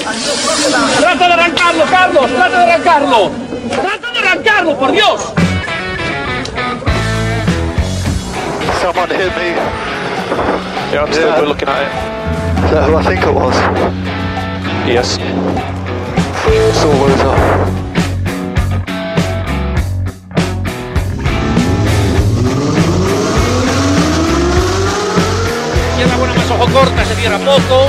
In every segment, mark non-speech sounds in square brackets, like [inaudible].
¡Trata de arrancarlo, Carlos! ¡Trata de arrancarlo! ¡Trata de arrancarlo, por Dios! Someone hit me. Yeah, I'm still Yeah. good looking at it. Is that who I think it was? Yes. Izquierda buena más ojo corta, se cierra poco.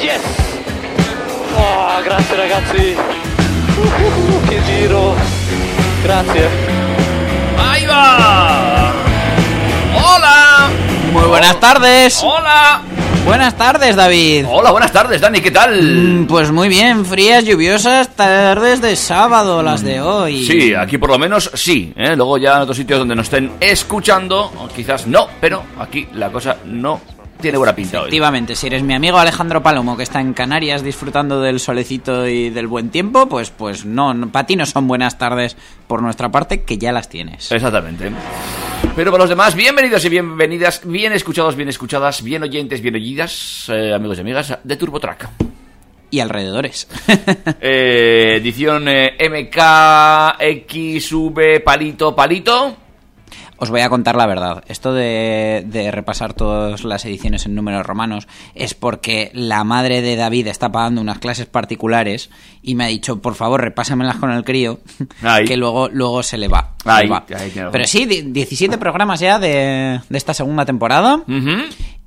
Yes! Oh, grazie ragazzi. Uh, che giro. Grazie. ¡Ahí va! ¡Hola! Muy buenas tardes. ¡Hola! Buenas tardes, David. Hola, buenas tardes, Dani, ¿qué tal? Mm, Pues muy bien, frías, lluviosas tardes de sábado, las de hoy. Sí, aquí por lo menos sí. ¿eh? Luego ya en otros sitios donde nos estén escuchando, quizás no, pero aquí la cosa no tiene buena pinta hoy. Efectivamente, si eres mi amigo Alejandro Palomo que está en Canarias disfrutando del solecito y del buen tiempo, pues pues no, para ti no son buenas tardes por nuestra parte, que ya las tienes. Exactamente. Pero para los demás, bienvenidos y bienvenidas, bien escuchados, bien escuchadas, bien oyentes, bien oídas, eh, amigos y amigas de TurboTrack. Y alrededores. [laughs] Eh, edición eh, MKXV palito palito. Os voy a contar la verdad. Esto de, de repasar todas las ediciones en números romanos es porque la madre de David está pagando unas clases particulares y me ha dicho, por favor, repásamelas con el crío, [laughs] que luego, luego se le va. se le Pero sí, di- 17 programas ya de, de esta segunda temporada.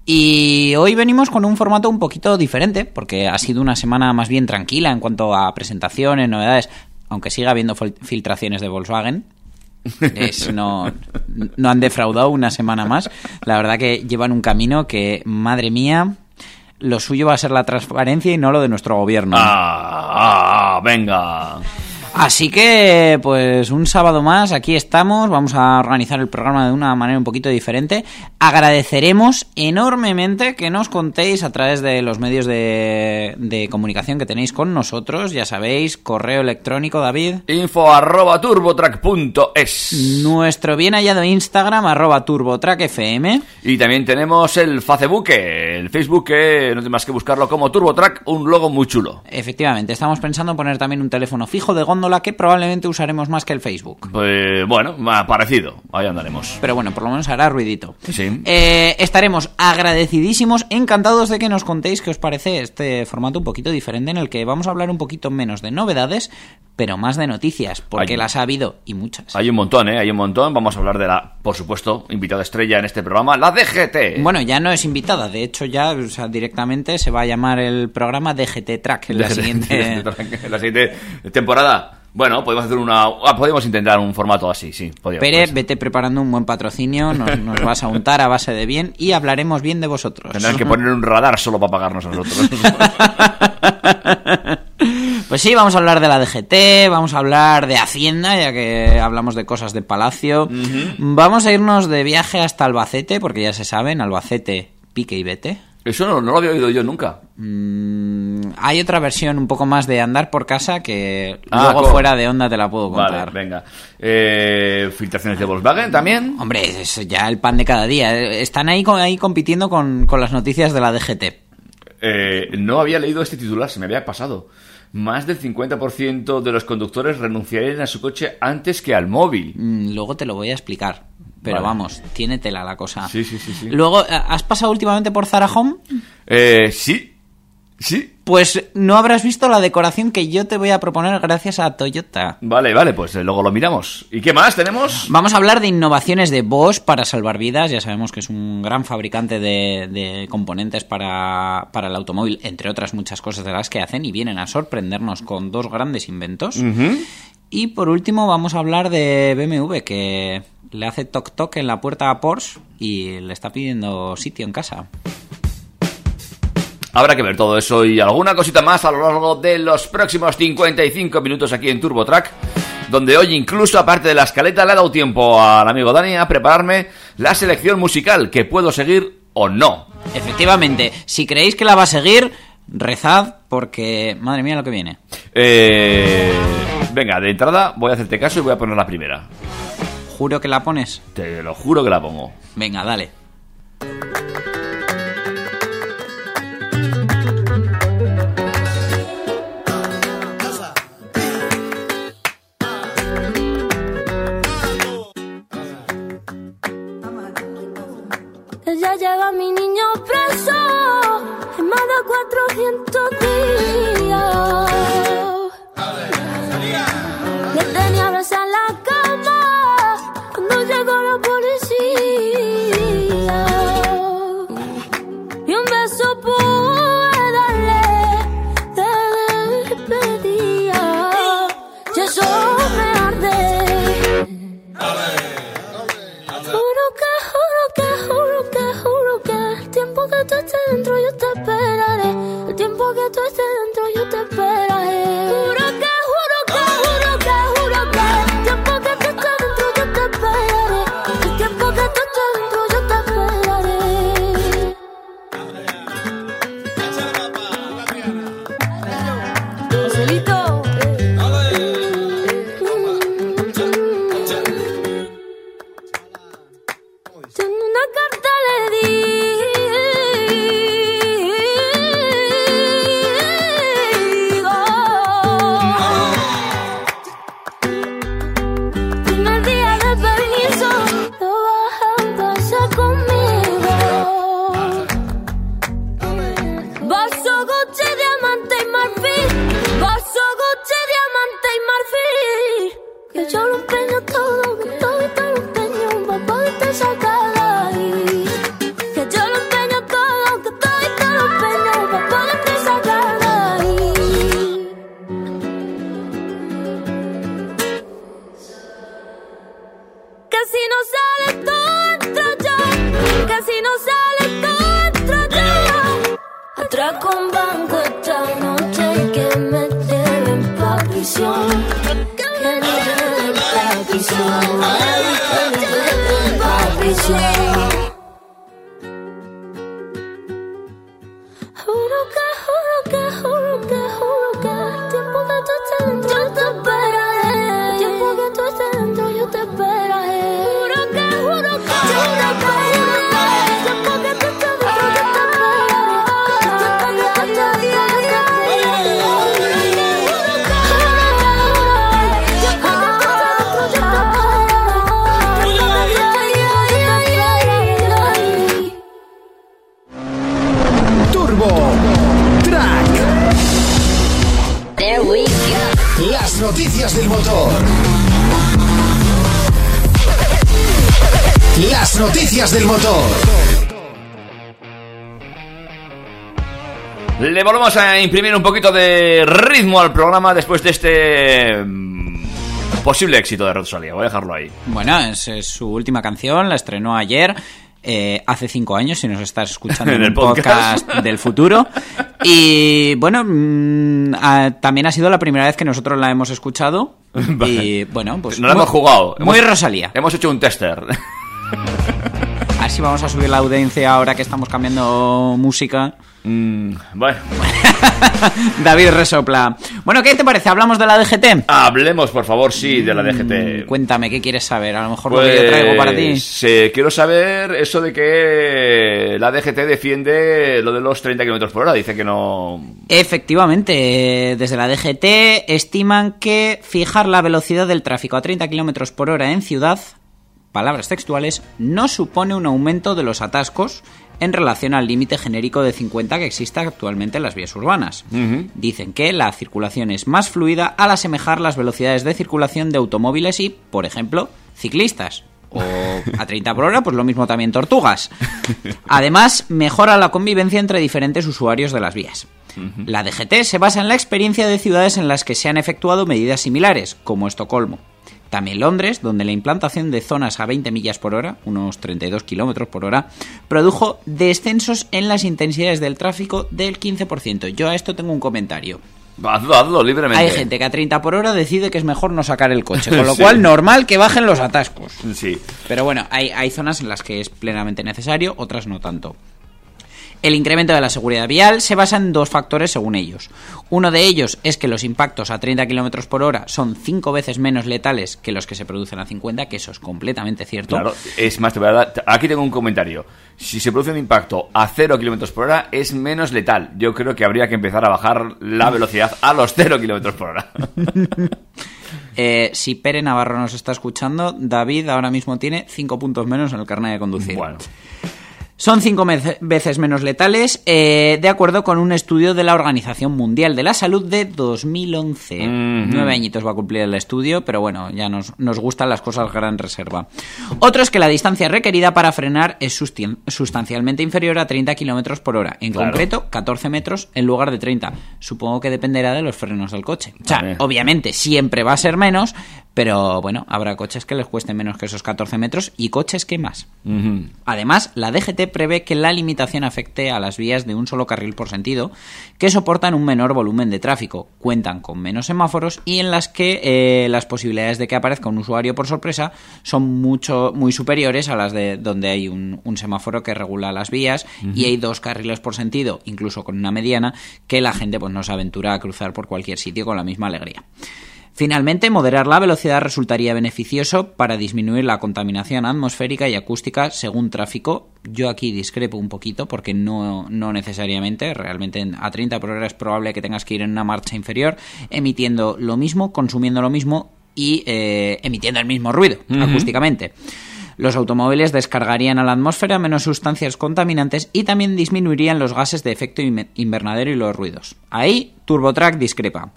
Y hoy venimos con un formato un poquito diferente, porque ha sido una semana más bien tranquila en cuanto a presentaciones, novedades, aunque siga habiendo fil- filtraciones de Volkswagen. Es- no, no han defraudado una semana más. La verdad que llevan un camino que, madre mía, lo suyo va a ser la transparencia y no lo de nuestro gobierno. Ah, ah, venga. Así que, pues un sábado más, aquí estamos, vamos a organizar el programa de una manera un poquito diferente. Agradeceremos enormemente que nos contéis a través de los medios de, de comunicación que tenéis con nosotros, ya sabéis, correo electrónico, David. Info arroba turbotrack.es. Nuestro bien hallado Instagram, arroba turbotrackfm. Y también tenemos el Facebook, el Facebook que no tiene más que buscarlo como TurboTrack, un logo muy chulo. Efectivamente, estamos pensando en poner también un teléfono fijo de góndola que probablemente usaremos más que el Facebook. Pues bueno, parecido, ahí andaremos. Pero bueno, por lo menos hará ruidito. Sí. Eh, estaremos agradecidísimos, encantados de que nos contéis qué os parece este formato un poquito diferente en el que vamos a hablar un poquito menos de novedades, pero más de noticias, porque las ha habido y muchas. Hay un montón, ¿eh? Hay un montón. Vamos a hablar de la, por supuesto, invitada estrella en este programa, la DGT. Bueno, ya no es invitada, de hecho ya o sea, directamente se va a llamar el programa DGT Track en la [laughs] DGT, siguiente... [laughs] en la siguiente temporada. Bueno, podemos hacer una. ah, podemos intentar un formato así, sí. podríamos, Pere, pues. vete preparando un buen patrocinio, nos, nos vas a untar a base de bien y hablaremos bien de vosotros. Tendrán que poner un radar solo para pagarnos a nosotros. [laughs] Pues sí, vamos a hablar de la DGT, vamos a hablar de Hacienda, ya que hablamos de cosas de Palacio. Vamos a irnos de viaje hasta Albacete, porque ya se saben, Albacete, pique y vete. Eso no, no lo había oído yo nunca. Mm, hay otra versión un poco más de andar por casa que Ah, luego fuera de onda te la puedo Vale, contar. venga. Eh, filtraciones de Volkswagen también. Hombre, es ya el pan de cada día. Están ahí, ahí compitiendo con, con las noticias de la DGT. Eh, no había leído este titular, se me había pasado. Más del 50% de los conductores renunciarían a su coche antes que al móvil. Mm, Luego te lo voy a explicar. Pero Vale. vamos, tiene tela la cosa. Sí, sí, sí, sí. Luego, ¿has pasado últimamente por Zara Home? Eh, sí, sí. Pues no habrás visto la decoración que yo te voy a proponer gracias a Toyota. Vale, vale, pues eh, luego lo miramos. ¿Y qué más tenemos? Vamos a hablar de innovaciones de Bosch para salvar vidas. Ya sabemos que es un gran fabricante de, de componentes para, para el automóvil, entre otras muchas cosas de las que hacen, y vienen a sorprendernos con dos grandes inventos. Y por último vamos a hablar de BMW, que le hace toc toc en la puerta a Porsche y le está pidiendo sitio en casa. Habrá que ver todo eso y alguna cosita más a lo largo de los próximos 55 minutos aquí en Turbo Track, donde hoy incluso, aparte de la escaleta, le ha dado tiempo al amigo Dani a prepararme la selección musical que puedo seguir o no. Efectivamente, si creéis que la va a seguir, rezad porque, madre mía, lo que viene. Eh, venga, de entrada voy a hacerte caso y voy a poner la primera. Juro que la pones. Te lo juro que la pongo. Venga, dale. Sale entro yo Atraco un banco esta noche y que me lleven pa' prisión. Que me lleven pa' prisión. Que me lleven pa' prisión noticias del motor. Las noticias del motor. Le volvemos a imprimir un poquito de ritmo al programa después de este mm, posible éxito de Rosalía. Voy a dejarlo ahí. Bueno, es, es su última canción, la estrenó ayer. Eh, hace cinco años, si nos estás escuchando [laughs] en, el podcast. podcast. del futuro. Y bueno, mm, ah, también ha sido la primera vez que nosotros la hemos escuchado. [laughs] Y bueno, pues. No la muy- hemos jugado. Muy Hemos- Rosalía. Hemos hecho un tester. A ver si vamos a subir la audiencia ahora que estamos cambiando música. Mm, bueno, [laughs] David resopla. Bueno, ¿qué te parece? ¿Hablamos de la DGT? hablemos por favor, sí, de la DGT. Cuéntame, ¿qué quieres saber? A lo mejor lo que yo traigo para ti. Pues, eh, quiero saber eso de que la DGT defiende lo de los 30 km por hora. Dice que no. Efectivamente, desde la DGT estiman que fijar la velocidad del tráfico a 30 km por hora en ciudad, palabras textuales, no supone un aumento de los atascos en relación al límite genérico de 50 que existe actualmente en las vías urbanas. Dicen que la circulación es más fluida al asemejar las velocidades de circulación de automóviles y, por ejemplo, ciclistas. O a 30 por hora, pues lo mismo también tortugas. [laughs] Además, mejora la convivencia entre diferentes usuarios de las vías. La DGT se basa en la experiencia de ciudades en las que se han efectuado medidas similares, como Estocolmo. También Londres, donde la implantación de zonas a 20 millas por hora, unos 32 kilómetros por hora, produjo descensos en las intensidades del tráfico del 15%. Yo a esto tengo un comentario. Hazlo, hazlo libremente. Hay gente que a 30 por hora decide que es mejor no sacar el coche, con lo [laughs] Sí. cual normal que bajen los atascos. Sí. Pero bueno, hay, hay zonas en las que es plenamente necesario, otras no tanto. El incremento de la seguridad vial se basa en dos factores según ellos. Uno de ellos es que los impactos a 30 km por hora son cinco veces menos letales que los que se producen a 50, que eso es completamente cierto. Claro, es más, dar- aquí tengo un comentario. Si se produce un impacto a 0 km por hora, es menos letal. Yo creo que habría que empezar a bajar la [laughs] velocidad a los 0 km por hora. [laughs] Eh, si Pere Navarro nos está escuchando, David ahora mismo tiene cinco puntos menos en el carnet de conducir. bueno, Son cinco veces menos letales, eh, de acuerdo con un estudio de la Organización Mundial de la Salud de 2011. Mhm. Nueve añitos va a cumplir el estudio, pero bueno, ya nos, nos gustan las cosas gran reserva. Otro es que la distancia requerida para frenar es sustancialmente inferior a 30 kilómetros por hora. En Claro. concreto, 14 metros en lugar de 30. Supongo que dependerá de los frenos del coche. O sea, Vale. obviamente siempre va a ser menos, pero bueno, habrá coches que les cuesten menos que esos 14 metros y coches que más. Además, la DGT prevé que la limitación afecte a las vías de un solo carril por sentido, que soportan un menor volumen de tráfico, cuentan con menos semáforos y en las que eh, las posibilidades de que aparezca un usuario por sorpresa son mucho muy superiores a las de donde hay un, un semáforo que regula las vías y hay dos carriles por sentido, incluso con una mediana, que la gente pues no se aventura a cruzar por cualquier sitio con la misma alegría. Finalmente, moderar la velocidad resultaría beneficioso para disminuir la contaminación atmosférica y acústica según tráfico. Yo aquí discrepo un poquito porque no, no necesariamente, realmente en- a 30 por hora es probable que tengas que ir en una marcha inferior emitiendo lo mismo, consumiendo lo mismo y eh, emitiendo el mismo ruido acústicamente. Los automóviles descargarían a la atmósfera menos sustancias contaminantes y también disminuirían los gases de efecto inve- invernadero y los ruidos. Ahí TurboTrack discrepa.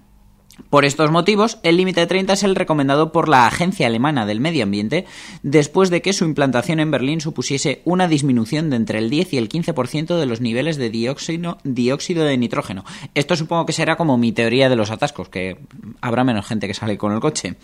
Por estos motivos, el límite de 30 es el recomendado por la Agencia Alemana del Medio Ambiente después de que su implantación en Berlín supusiese una disminución de entre el 10 y el 15% de los niveles de dióxido, dióxido de nitrógeno. Esto supongo que será como mi teoría de los atascos, que habrá menos gente que sale con el coche.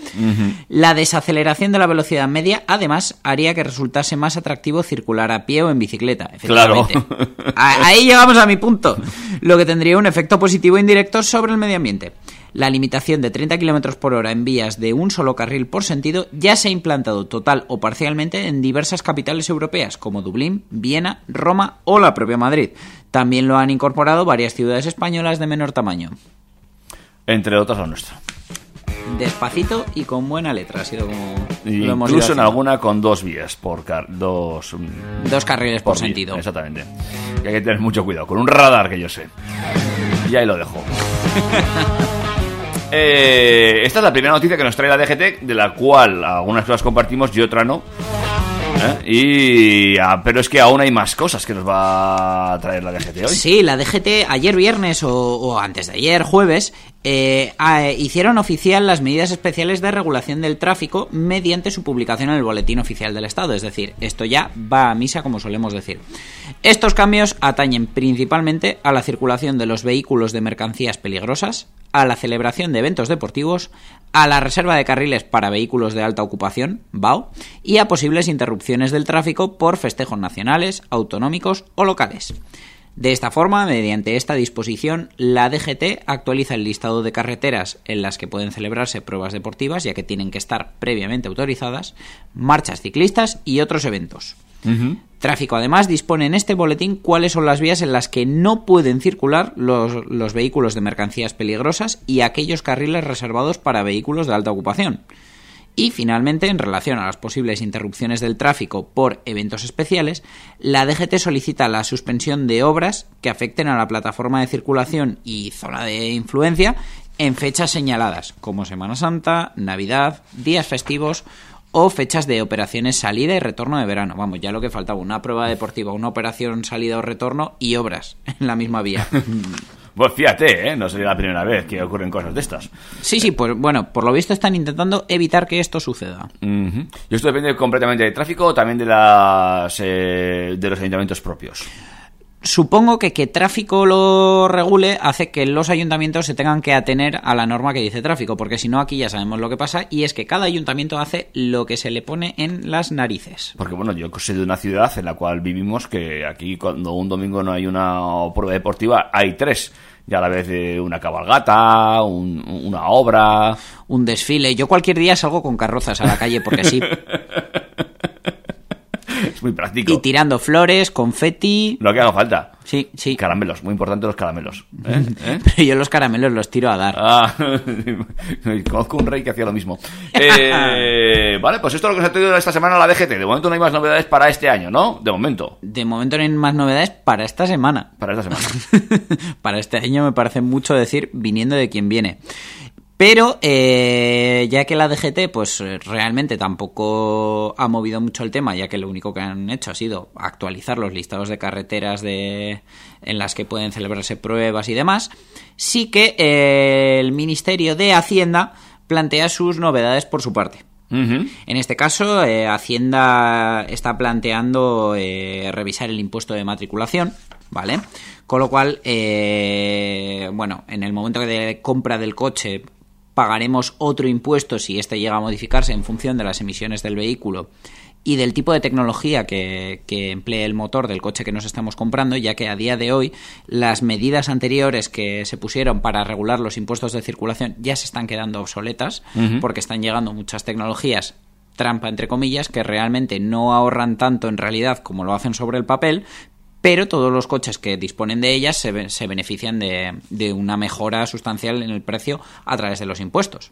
La desaceleración de la velocidad media, además, haría que resultase más atractivo circular a pie o en bicicleta. Claro. efectivamente. A- Ahí llegamos a mi punto, lo que tendría un efecto positivo indirecto sobre el medio ambiente. La limitación de 30 km por hora en vías de un solo carril por sentido ya se ha implantado total o parcialmente en diversas capitales europeas como Dublín, Viena, Roma o la propia Madrid. También lo han incorporado varias ciudades españolas de menor tamaño. Entre otras la nuestra. Despacito y con buena letra, ha sido como lo hemos Incluso en alguna con dos vías por car dos mm, Dos carriles por, sentido. Exactamente. Y hay que tener mucho cuidado con un radar que yo sé. Y ahí lo dejo. [laughs] Eh, esta es la primera noticia que nos trae la DGT, de la cual algunas cosas compartimos y otra no. ¿Eh? Y, ah, pero es que aún hay más cosas que nos va a traer la DGT hoy. Sí, la DGT ayer viernes o, antes de ayer, jueves, eh, ah, hicieron oficial las medidas especiales de regulación del tráfico mediante su publicación en el Boletín Oficial del Estado. Es decir, esto ya va a misa, como solemos decir. Estos cambios atañen principalmente a la circulación de los vehículos de mercancías peligrosas, a la celebración de eventos deportivos, a la reserva de carriles para vehículos de alta ocupación, BAO, y a posibles interrupciones del tráfico por festejos nacionales, autonómicos o locales. De esta forma, mediante esta disposición, la DGT actualiza el listado de carreteras en las que pueden celebrarse pruebas deportivas, ya que tienen que estar previamente autorizadas, marchas ciclistas y otros eventos. Tráfico además dispone en este boletín cuáles son las vías en las que no pueden circular los, los vehículos de mercancías peligrosas y aquellos carriles reservados para vehículos de alta ocupación. Y finalmente, en relación a las posibles interrupciones del tráfico por eventos especiales, la DGT solicita la suspensión de obras que afecten a la plataforma de circulación y zona de influencia en fechas señaladas, como Semana Santa, Navidad, días festivos o fechas de operaciones salida y retorno de verano. Vamos, ya lo que faltaba, una prueba deportiva, una operación salida o retorno y obras [laughs] en la misma vía. [laughs] Pues fíjate, ¿eh? no sería la primera vez que ocurren cosas de estas. Sí, sí, pues bueno, por lo visto están intentando evitar que esto suceda. Y esto depende completamente del tráfico o también de, las, eh, de los ayuntamientos propios. Supongo que que tráfico lo regule hace que los ayuntamientos se tengan que atener a la norma que dice tráfico, porque si no aquí ya sabemos lo que pasa y es que cada ayuntamiento hace lo que se le pone en las narices. Porque bueno, yo soy de una ciudad en la cual vivimos que aquí cuando un domingo no hay una prueba deportiva hay tres. Y a la vez de una cabalgata, un- una obra. Un desfile. Yo cualquier día salgo con carrozas a la calle porque sí. [laughs] Es muy práctico. Y tirando flores, confeti. Lo que haga falta. Sí, sí. Caramelos, muy importante los caramelos. ¿eh? [laughs] ¿Eh? Pero yo los caramelos los tiro a dar. Ah, [laughs] conozco un rey que hacía lo mismo. Eh, [laughs] vale, pues esto es lo que se ha traído esta semana la DGT. De momento no hay más novedades para este año, ¿no? De momento, De momento no hay más novedades para esta semana. para esta semana. para este año me parece mucho decir viniendo de quien viene. Pero eh, ya que la DGT pues eh, realmente tampoco ha movido mucho el tema, ya que lo único que han hecho ha sido actualizar los listados de carreteras de, en las que pueden celebrarse pruebas y demás, sí que eh, el Ministerio de Hacienda plantea sus novedades por su parte. En este caso, eh, Hacienda está planteando eh, revisar el impuesto de matriculación, ¿vale? Con lo cual, eh, bueno, en el momento de compra del coche pagaremos otro impuesto si este llega a modificarse en función de las emisiones del vehículo y del tipo de tecnología que, que emplee el motor del coche que nos estamos comprando, ya que a día de hoy las medidas anteriores que se pusieron para regular los impuestos de circulación ya se están quedando obsoletas porque están llegando muchas tecnologías trampa entre comillas que realmente no ahorran tanto en realidad como lo hacen sobre el papel pero todos los coches que disponen de ellas se, be- se benefician de, de una mejora sustancial en el precio a través de los impuestos.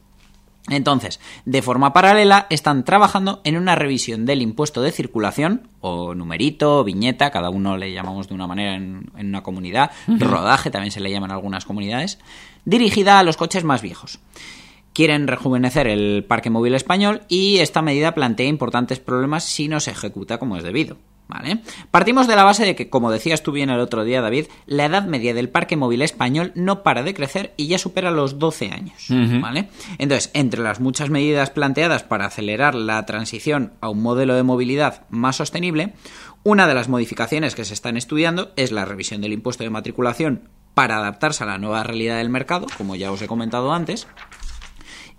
Entonces, de forma paralela, están trabajando en una revisión del impuesto de circulación, o numerito, o viñeta, cada uno le llamamos de una manera en, en una comunidad, rodaje también se le llama en algunas comunidades, dirigida a los coches más viejos. Quieren rejuvenecer el parque móvil español y esta medida plantea importantes problemas si no se ejecuta como es debido. ¿Vale? Partimos de la base de que, como decías tú bien el otro día, David, la edad media del parque móvil español no para de crecer y ya supera los 12 años. ¿Vale? Entonces, entre las muchas medidas planteadas para acelerar la transición a un modelo de movilidad más sostenible, una de las modificaciones que se están estudiando es la revisión del impuesto de matriculación para adaptarse a la nueva realidad del mercado, como ya os he comentado antes,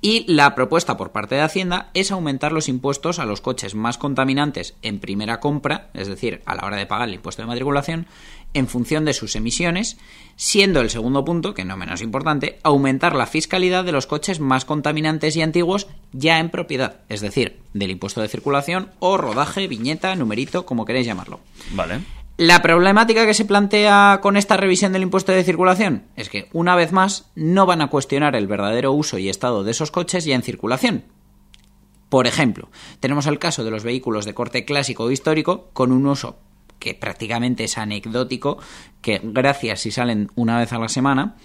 y la propuesta por parte de Hacienda es aumentar los impuestos a los coches más contaminantes en primera compra, es decir, a la hora de pagar el impuesto de matriculación, en función de sus emisiones, siendo el segundo punto, que no menos importante, aumentar la fiscalidad de los coches más contaminantes y antiguos ya en propiedad, es decir, del impuesto de circulación o rodaje, viñeta, numerito, como queréis llamarlo. Vale. La problemática que se plantea con esta revisión del impuesto de circulación es que, una vez más, no van a cuestionar el verdadero uso y estado de esos coches ya en circulación. Por ejemplo, tenemos el caso de los vehículos de corte clásico o histórico con un uso que prácticamente es anecdótico, que gracias si salen una vez a la semana,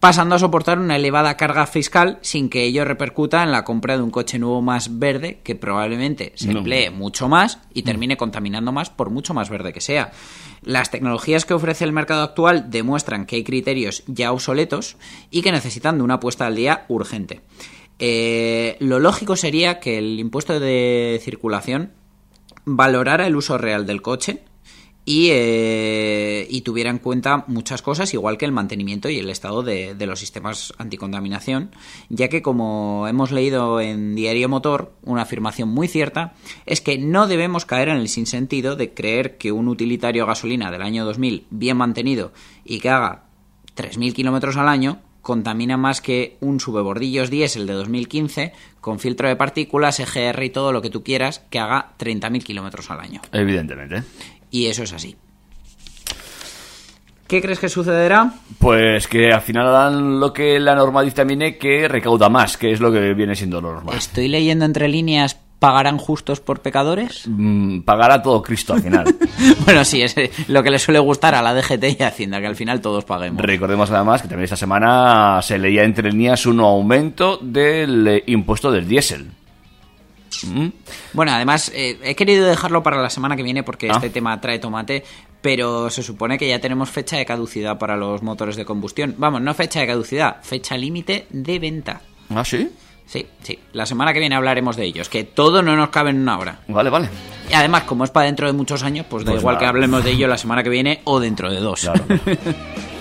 pasando a soportar una elevada carga fiscal sin que ello repercuta en la compra de un coche nuevo más verde que probablemente se No. emplee mucho más y termine contaminando más por mucho más verde que sea. Las tecnologías que ofrece el mercado actual demuestran que hay criterios ya obsoletos y que necesitan de una puesta al día urgente. Eh, lo lógico sería que el impuesto de circulación valorara el uso real del coche y, eh, y tuviera en cuenta muchas cosas, igual que el mantenimiento y el estado de, de los sistemas anticontaminación, ya que como hemos leído en Diario Motor, una afirmación muy cierta es que no debemos caer en el sinsentido de creer que un utilitario gasolina del año 2000 bien mantenido y que haga 3.000 kilómetros al año contamina más que un subebordillos diésel de 2015 con filtro de partículas, EGR y todo lo que tú quieras que haga 30.000 kilómetros al año. Evidentemente. Y eso es así. ¿Qué crees que sucederá? Pues que al final dan lo que la norma dictamine que recauda más, que es lo que viene siendo lo normal. Estoy leyendo entre líneas, ¿pagarán justos por pecadores? Mm, pagará todo Cristo al final. [laughs] bueno, sí, es eh, lo que le suele gustar a la DGT y a Hacienda, que al final todos paguemos. Recordemos además que también esta semana se leía entre líneas un aumento del eh, impuesto del diésel. Mm, Bueno, además, eh, he querido dejarlo para la semana que viene porque Ah. este tema trae tomate, pero se supone que ya tenemos fecha de caducidad para los motores de combustión. Vamos, no fecha de caducidad, fecha límite de venta. ¿Ah, sí? Sí, sí. La semana que viene hablaremos de ellos, que todo no nos cabe en una hora. Vale, vale. Y además, como es para dentro de muchos años, pues da Pues igual nada. que hablemos de ello la semana que viene o dentro de dos. Claro. [laughs]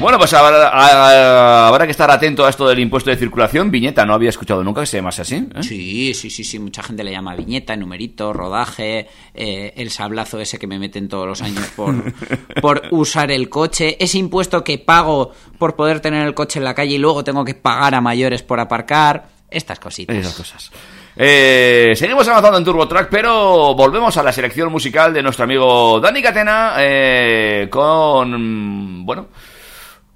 Bueno, pues habrá, a- habrá que estar atento a esto del impuesto de circulación. Viñeta, no había escuchado nunca que se llamase así. ¿eh? Sí, sí, sí, sí, mucha gente le llama viñeta, numerito, rodaje, eh, el sablazo ese que me meten todos los años por, [laughs] por usar el coche, ese impuesto que pago por poder tener el coche en la calle y luego tengo que pagar a mayores por aparcar, estas cositas. Esas cosas. Eh, seguimos avanzando en Turbo Track, pero volvemos a la selección musical de nuestro amigo Dani Catena eh, con, bueno,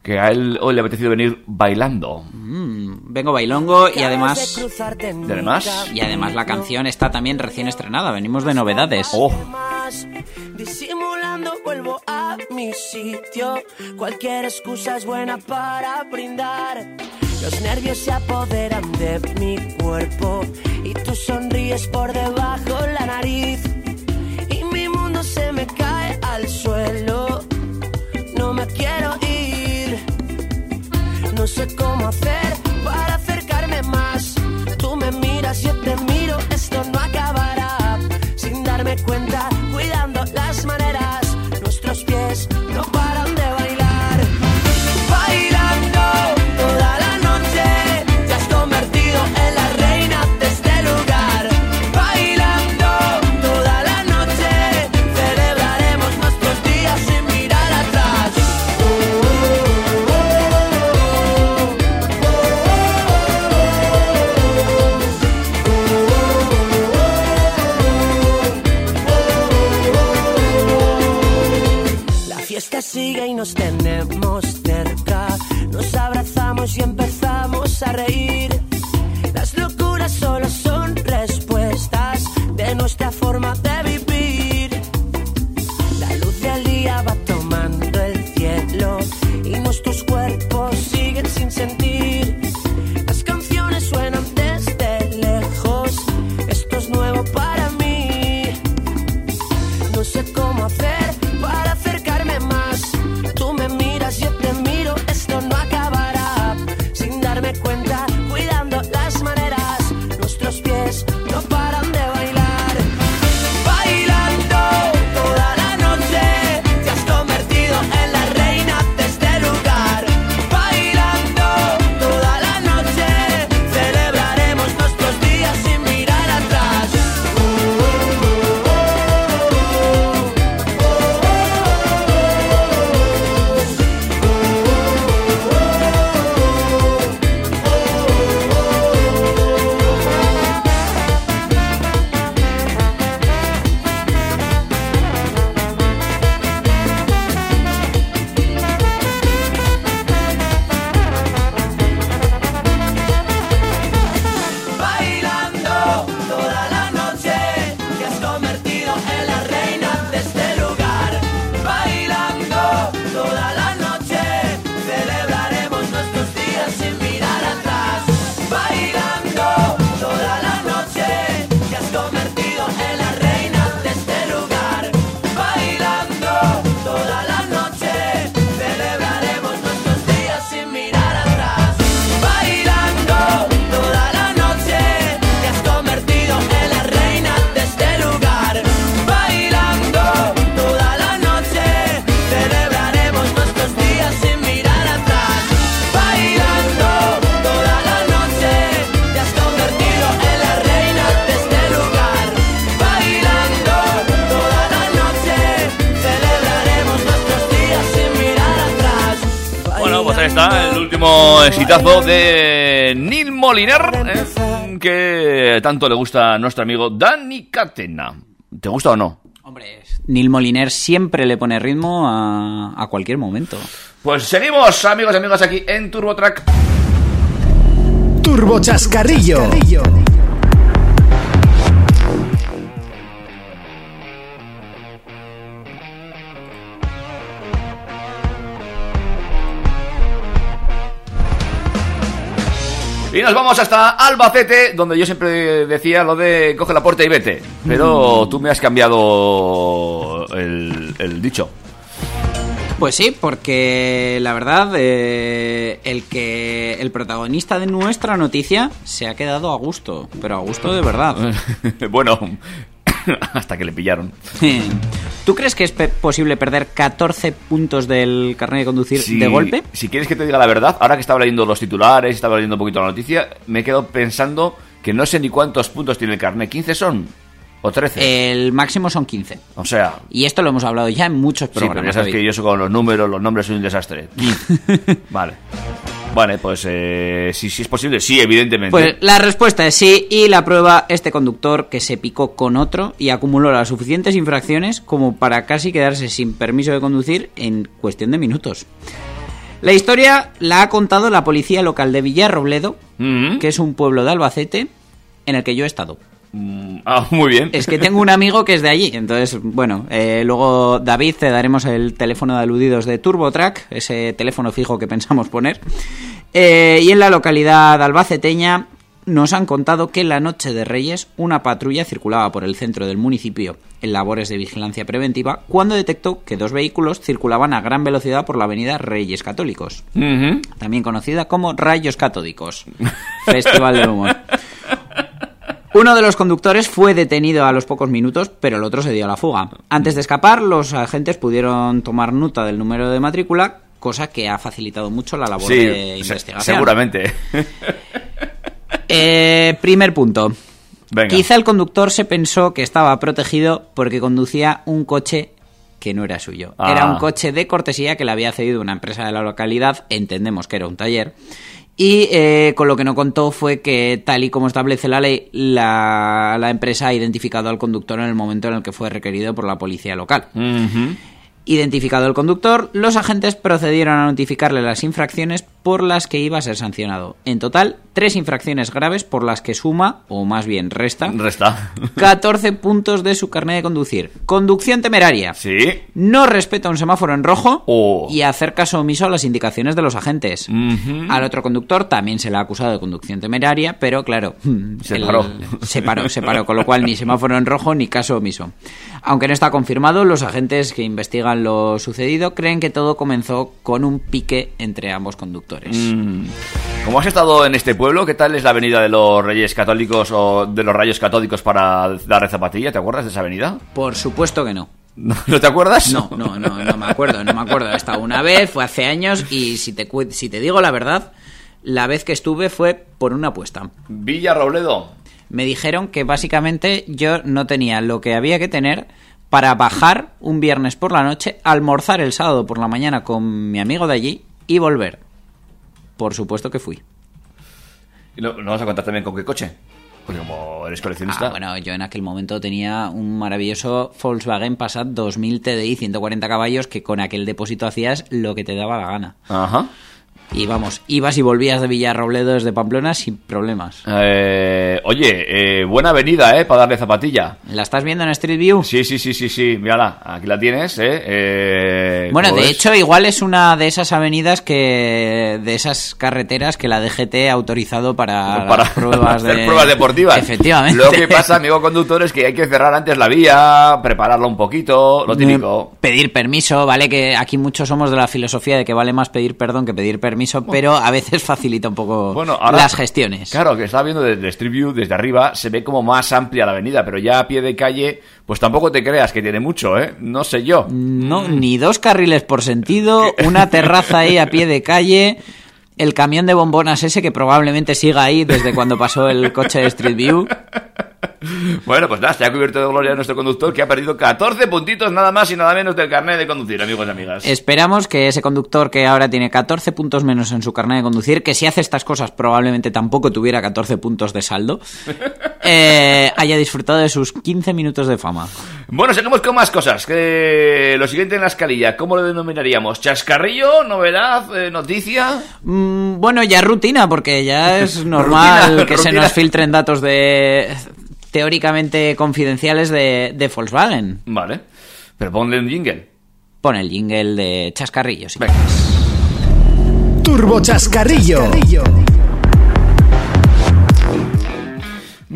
que a él hoy le ha apetecido venir bailando. Mm, vengo bailongo y además, Y además, y además la canción está también recién estrenada, venimos de novedades. oh. Disimulando vuelvo a mi sitio. Cualquier excusa es buena para brindar. Los nervios se apoderan de mi cuerpo y tú sonríes por debajo la nariz. Y mi mundo se me cae al suelo. No me quiero ir. No sé cómo hacer para acercarme más. Tú me miras, yo te miro, esto no acabará. Sin darme cuenta, cuidando las maneras, sigue y nos tenemos cerca. Nos abrazamos y empezamos a reír. Las locuras solo son respuestas de nuestra forma de tanto le gusta a nuestro amigo Dani Catena. ¿Te gusta o no? Hombre, Neil Moliner siempre le pone ritmo a, a cualquier momento. Pues seguimos, amigos y amigas, aquí en Turbo Track. Turbo Chascarrillo. Y nos vamos hasta Albacete, donde yo siempre decía lo de coge la puerta y vete. Pero tú me has cambiado el, el dicho. Pues sí, porque la verdad, eh, el que el protagonista de nuestra noticia se ha quedado a gusto, pero a gusto de verdad. [laughs] bueno, [laughs] hasta que le pillaron. ¿Tú crees que es pe- posible perder 14 puntos del carnet de conducir Si- de golpe? Si quieres que te diga la verdad, ahora que estaba leyendo los titulares, estaba leyendo un poquito la noticia, me he quedado pensando que no sé ni cuántos puntos tiene el carnet. ¿15 son? ¿O 13? El máximo son 15. o sea, Y esto lo hemos hablado ya en muchos sí, pero programas. ya sabes que yo soy con los números, los nombres soy un desastre. 15. [laughs] vale. Vale, pues eh, si, si es posible, sí, evidentemente. Pues la respuesta es sí y la prueba este conductor que se picó con otro y acumuló las suficientes infracciones como para casi quedarse sin permiso de conducir en cuestión de minutos. La historia la ha contado la policía local de Villarrobledo, Mhm. que es un pueblo de Albacete en el que yo he estado. Mm, Ah, muy bien. Es que tengo un amigo que es de allí, entonces, bueno, eh, luego David te daremos el teléfono de aludidos de TurboTrack, ese teléfono fijo que pensamos poner. Eh, y en la localidad albaceteña nos han contado que la noche de Reyes una patrulla circulaba por el centro del municipio en labores de vigilancia preventiva cuando detectó que dos vehículos circulaban a gran velocidad por la avenida Reyes Católicos, también conocida como Rayos Catódicos, Festival de Humor. [laughs] Uno de los conductores fue detenido a los pocos minutos, pero el otro se dio a la fuga. Antes de escapar, los agentes pudieron tomar nota del número de matrícula, cosa que ha facilitado mucho la labor Sí, de se- investigación. seguramente. Eh, primer punto. Venga. Quizá el conductor se pensó que estaba protegido porque conducía un coche que no era suyo. Ah. Era un coche de cortesía que le había cedido una empresa de la localidad, entendemos que era un taller. Y eh, con lo que no contó fue que, tal y como establece la ley, la, la empresa ha identificado al conductor en el momento en el que fue requerido por la policía local. Identificado el conductor, los agentes procedieron a notificarle las infracciones por las que iba a ser sancionado. En total, tres infracciones graves por las que suma, o más bien resta, Resta. [laughs] 14 puntos de su carnet de conducir. Conducción temeraria. Sí. No respeta un semáforo en rojo Oh. y hacer caso omiso a las indicaciones de los agentes. Al otro conductor también se le ha acusado de conducción temeraria, pero claro, Se paró. se paró, se paró, con lo cual ni semáforo en rojo ni caso omiso. Aunque no está confirmado, los agentes que investigan lo sucedido creen que todo comenzó con un pique entre ambos conductores. Mm. Como has estado en este pueblo, ¿qué tal es la avenida de los Reyes Católicos o de los Rayos Católicos para dar zapatilla? ¿Te acuerdas de esa avenida? Por supuesto que no. ¿No, ¿no te acuerdas? No, no, no, no me acuerdo, no me acuerdo. He estado una vez, fue hace años y si te, si te digo la verdad, la vez que estuve fue por una apuesta. Villa Robledo. Me dijeron que básicamente yo no tenía lo que había que tener para bajar un viernes por la noche, almorzar el sábado por la mañana con mi amigo de allí y volver. Por supuesto que fui. ¿Y no, no vas a contar también con qué coche? Porque como eres coleccionista... Ah, bueno, yo en aquel momento tenía un maravilloso Volkswagen Passat 2000 TDI 140 caballos que con aquel depósito hacías lo que te daba la gana. Ajá. Y vamos, ibas y volvías de Villarrobledo desde Pamplona sin problemas. Eh, oye, eh, buena avenida, ¿eh? Para darle zapatilla. ¿La estás viendo en Street View? Sí, sí, sí, sí, sí. Mírala, aquí la tienes, ¿eh? Eh, Bueno, ¿cómo de ves? hecho, igual es una de esas avenidas que. de esas carreteras que la DGT ha autorizado para, para las [laughs] pruebas hacer de. pruebas deportivas. Efectivamente. Lo que pasa, amigo conductor, es que hay que cerrar antes la vía, prepararla un poquito, lo típico. Pedir permiso, vale que aquí muchos somos de la filosofía de que vale más pedir perdón que pedir permiso, pero a veces [laughs] facilita un poco Bueno, ahora, las gestiones. Claro, que estaba viendo desde Street View, desde arriba, se ve como más amplia la avenida, pero ya a pie de calle, pues tampoco te creas que tiene mucho, ¿eh? No sé yo. No, ni dos carriles por sentido, [laughs] una terraza ahí a pie de calle, el camión de bombonas ese que probablemente siga ahí desde cuando pasó el coche de Street View. [laughs] [laughs] Bueno, pues nada, se ha cubierto de gloria nuestro conductor que ha perdido 14 puntitos nada más y nada menos del carnet de conducir, amigos y amigas. Esperamos que ese conductor que ahora tiene 14 puntos menos en su carnet de conducir, que si hace estas cosas probablemente tampoco tuviera 14 puntos de saldo, [laughs] eh, haya disfrutado de sus 15 minutos de fama. Bueno, seguimos con más cosas. Que lo siguiente en la escalilla, ¿cómo lo denominaríamos? ¿Chascarrillo? ¿Novedad? eh, ¿Noticia? Mm, bueno, ya rutina, porque ya es [laughs] normal Rutina, que se nos filtren datos de teóricamente confidenciales de, de Volkswagen. Vale. Pero ponle un jingle. Pon el jingle de chascarrillo, sí. Venga. Turbo Chascarrillo.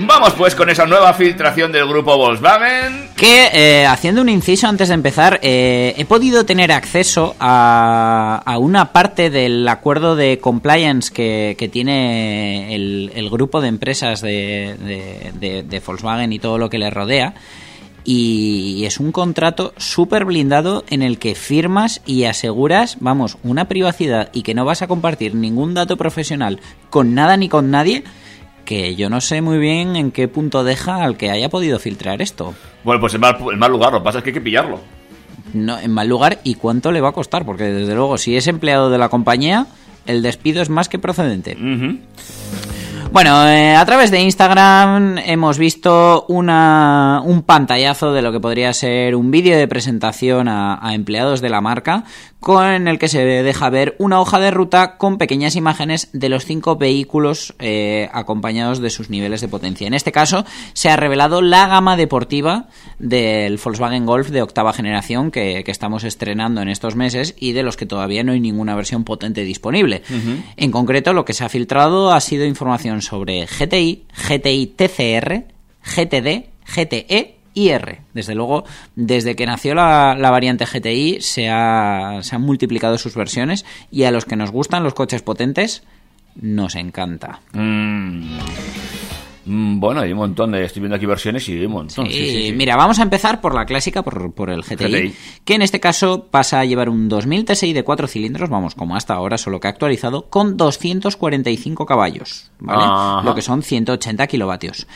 Vamos pues con esa nueva filtración del grupo Volkswagen. Que, eh, haciendo un inciso antes de empezar, eh, he podido tener acceso a, a una parte del acuerdo de compliance que, que tiene el, grupo de empresas de, de- de- de Volkswagen y todo lo que le rodea. Y es un contrato súper blindado en el que firmas y aseguras, vamos, una privacidad y que no vas a compartir ningún dato profesional con nada ni con nadie, que yo no sé muy bien en qué punto deja al que haya podido filtrar esto. Bueno, pues en mal, en mal lugar, lo que pasa es que hay que pillarlo. No, en mal lugar y cuánto le va a costar, porque desde luego si es empleado de la compañía, el despido es más que procedente. Bueno, eh, a través de Instagram hemos visto una, un pantallazo de lo que podría ser un vídeo de presentación a, a empleados de la marca, con el que se deja ver una hoja de ruta con pequeñas imágenes de los cinco vehículos eh, acompañados de sus niveles de potencia. En este caso se ha revelado la gama deportiva del Volkswagen Golf de octava generación que, que estamos estrenando en estos meses y de los que todavía no hay ninguna versión potente disponible. En concreto, lo que se ha filtrado ha sido información sobre GTI, GTI TCR, GTD, GTE y R. Desde luego, desde que nació la, la variante GTI se, ha- se han multiplicado sus versiones y a los que nos gustan los coches potentes nos encanta. Mm. Mm, Bueno, hay un montón de. Estoy viendo aquí versiones y hay un montón. Sí, sí. Mira, vamos a empezar por la clásica, por, por el GTI, GTI. que en este caso pasa a llevar un 2000 TSI de 4 cilindros, vamos, como hasta ahora, solo que ha actualizado, con 245 caballos, ¿vale? Ajá. Lo que son 180 kilovatios.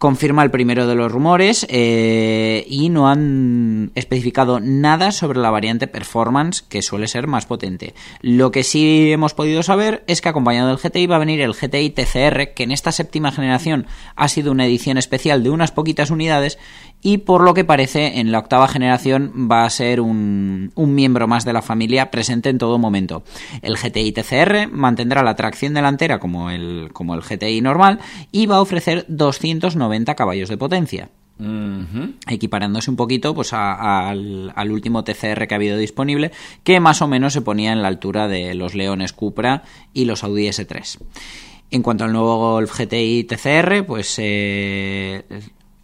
Confirma el primero de los rumores eh, y no han especificado nada sobre la variante Performance, que suele ser más potente. Lo que sí hemos podido saber es que acompañado del GTI va a venir el GTI TCR, que en esta séptima generación ha sido una edición especial de unas poquitas unidades y por lo que parece en la octava generación va a ser un, un miembro más de la familia presente en todo momento. El GTI TCR mantendrá la tracción delantera como el, como el GTI normal y va a ofrecer 290 caballos de potencia equiparándose un poquito pues a- a- al, al último TCR que ha habido disponible, que más o menos se ponía en la altura de los Leones Cupra y los Audi S3. En cuanto al nuevo Golf GTI TCR, pues eh,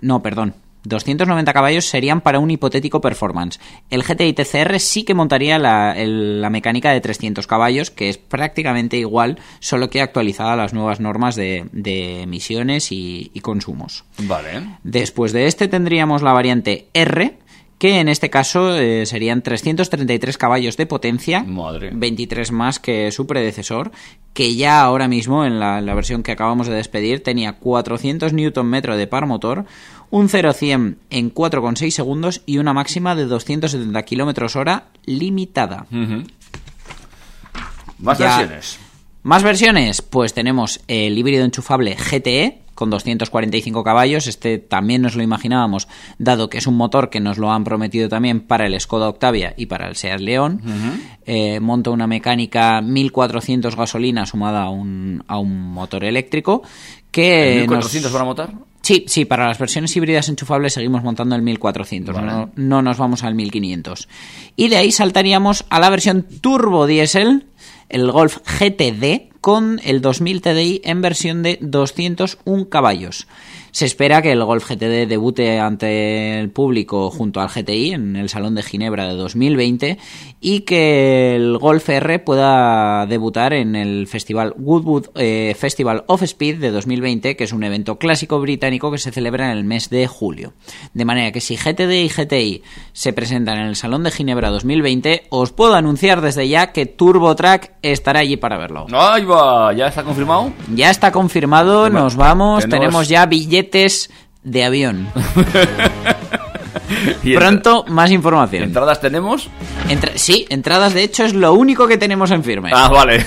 no, perdón. 290 caballos serían para un hipotético performance. El GTI TCR sí que montaría la, el- la mecánica de 300 caballos, que es prácticamente igual, solo que actualizada a las nuevas normas de, de emisiones y- y consumos. Vale. Después de este tendríamos la variante R, que en este caso eh, serían 333 caballos de potencia, Madre. 23 más que su predecesor, que ya ahora mismo en la, la versión que acabamos de despedir tenía 400 Nm de par motor, un 0-100 en 4,6 segundos y una máxima de 270 km hora limitada. Más Ya. versiones. Más versiones, pues tenemos el híbrido enchufable GTE con 245 caballos, este también nos lo imaginábamos, dado que es un motor que nos lo han prometido también para el Skoda Octavia y para el Seat León. Eh, monta una mecánica 1400 gasolina sumada a un, a un motor eléctrico que... ¿El nos- 1400 van a votar? Sí, sí, para las versiones híbridas enchufables seguimos montando el 1400, Vale. no, no nos vamos al 1500. Y de ahí saltaríamos a la versión turbo diésel, el Golf GTD, con el 2000 TDI en versión de 201 caballos. Se espera que el Golf GTD debute ante el público junto al GTI en el Salón de Ginebra de 2020 y que el Golf R pueda debutar en el festival Woodwood eh, Festival of Speed de 2020, que es un evento clásico británico que se celebra en el mes de julio. De manera que si GTD y GTI se presentan en el Salón de Ginebra 2020, os puedo anunciar desde ya que TurboTrack estará allí para verlo. Ahí va, ya está confirmado. Ya está confirmado, nos vamos, tenemos- tenemos ya billetes de avión. [laughs] Pronto más información. ¿Entradas tenemos? Entra- sí, entradas de hecho es lo único que tenemos en firme. Ah, vale.